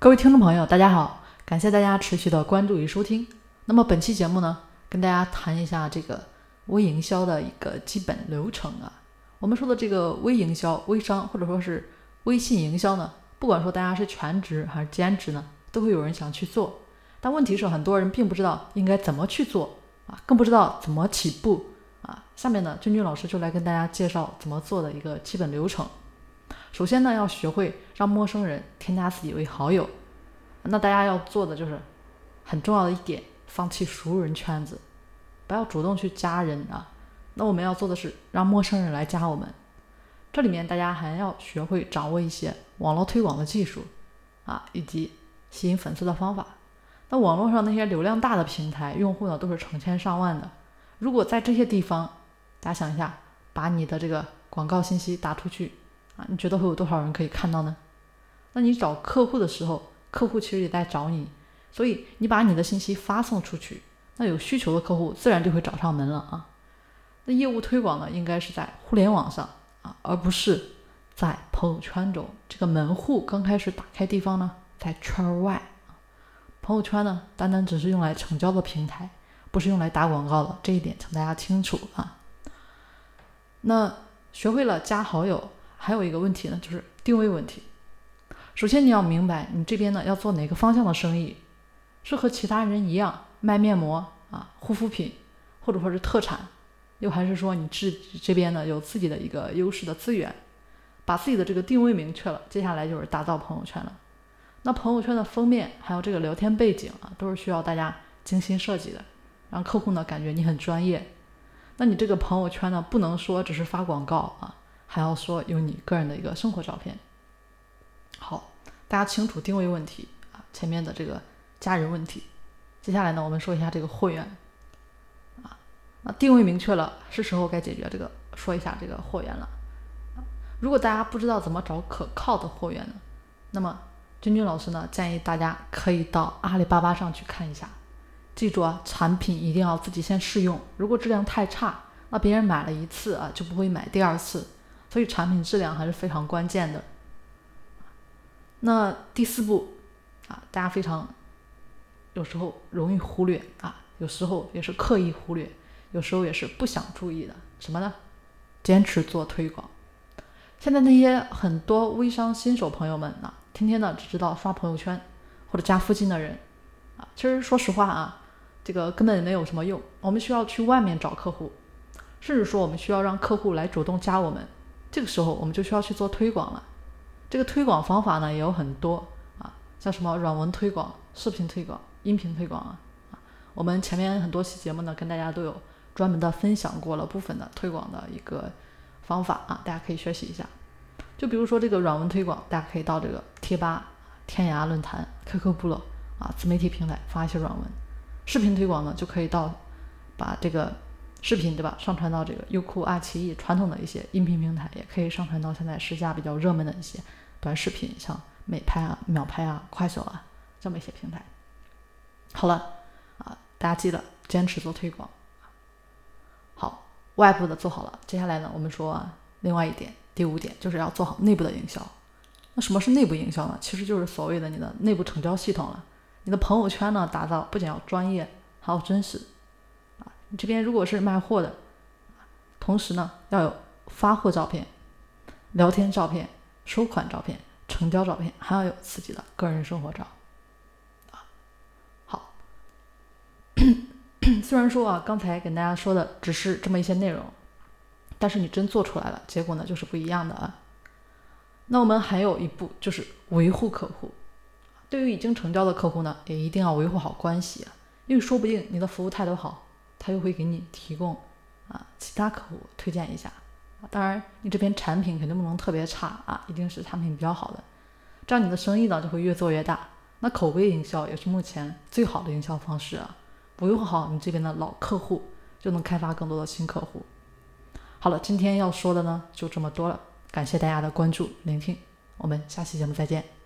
各位听众朋友，大家好，感谢大家持续的关注与收听。那么本期节目呢，跟大家谈一下这个微营销的一个基本流程啊。我们说的这个微营销、微商或者说是微信营销呢，不管说大家是全职还是兼职呢，都会有人想去做。但问题是，很多人并不知道应该怎么去做啊，更不知道怎么起步啊。下面呢，君君老师就来跟大家介绍怎么做的一个基本流程。首先呢，要学会让陌生人添加自己为好友。那大家要做的就是很重要的一点，放弃熟人圈子，不要主动去加人啊。那我们要做的是让陌生人来加我们。这里面大家还要学会掌握一些网络推广的技术啊，以及吸引粉丝的方法。那网络上那些流量大的平台，用户呢都是成千上万的。如果在这些地方，大家想一下，把你的这个广告信息打出去。啊，你觉得会有多少人可以看到呢？那你找客户的时候，客户其实也在找你，所以你把你的信息发送出去，那有需求的客户自然就会找上门了啊。那业务推广呢，应该是在互联网上啊，而不是在朋友圈中。这个门户刚开始打开地方呢，在圈外。朋友圈呢，单单只是用来成交的平台，不是用来打广告的，这一点请大家清楚啊。那学会了加好友。还有一个问题呢，就是定位问题。首先你要明白，你这边呢要做哪个方向的生意，是和其他人一样卖面膜啊、护肤品，或者说是特产，又还是说你自这边呢有自己的一个优势的资源，把自己的这个定位明确了，接下来就是打造朋友圈了。那朋友圈的封面还有这个聊天背景啊，都是需要大家精心设计的，让客户呢感觉你很专业。那你这个朋友圈呢，不能说只是发广告啊。还要说有你个人的一个生活照片。好，大家清楚定位问题啊，前面的这个家人问题。接下来呢，我们说一下这个货源啊。那定位明确了，是时候该解决这个，说一下这个货源了。如果大家不知道怎么找可靠的货源呢，那么君君老师呢建议大家可以到阿里巴巴上去看一下。记住啊，产品一定要自己先试用，如果质量太差，那别人买了一次啊就不会买第二次。所以产品质量还是非常关键的。那第四步啊，大家非常有时候容易忽略啊，有时候也是刻意忽略，有时候也是不想注意的。什么呢？坚持做推广。现在那些很多微商新手朋友们呢，天天呢只知道刷朋友圈或者加附近的人啊，其实说实话啊，这个根本没有什么用。我们需要去外面找客户，甚至说我们需要让客户来主动加我们。这个时候我们就需要去做推广了，这个推广方法呢也有很多啊，像什么软文推广、视频推广、音频推广啊，啊，我们前面很多期节目呢跟大家都有专门的分享过了部分的推广的一个方法啊，大家可以学习一下。就比如说这个软文推广，大家可以到这个贴吧、天涯论坛、QQ 部落啊，自媒体平台发一些软文；视频推广呢，就可以到把这个。视频对吧？上传到这个优酷、爱奇艺传统的一些音频平台，也可以上传到现在时下比较热门的一些短视频，像美拍啊、秒拍啊、快手啊这么一些平台。好了啊，大家记得坚持做推广。好，外部的做好了，接下来呢，我们说另外一点，第五点就是要做好内部的营销。那什么是内部营销呢？其实就是所谓的你的内部成交系统了。你的朋友圈呢，打造不仅要专业，还要真实。你这边如果是卖货的，同时呢要有发货照片、聊天照片、收款照片、成交照片，还要有自己的个人生活照。啊，好。虽然说啊，刚才跟大家说的只是这么一些内容，但是你真做出来了，结果呢就是不一样的啊。那我们还有一步就是维护客户。对于已经成交的客户呢，也一定要维护好关系，因为说不定你的服务态度好。他又会给你提供啊，其他客户推荐一下啊。当然，你这边产品肯定不能特别差啊，一定是产品比较好的，这样你的生意呢就会越做越大。那口碑营销也是目前最好的营销方式啊，不用好你这边的老客户，就能开发更多的新客户。好了，今天要说的呢就这么多了，感谢大家的关注聆听，我们下期节目再见。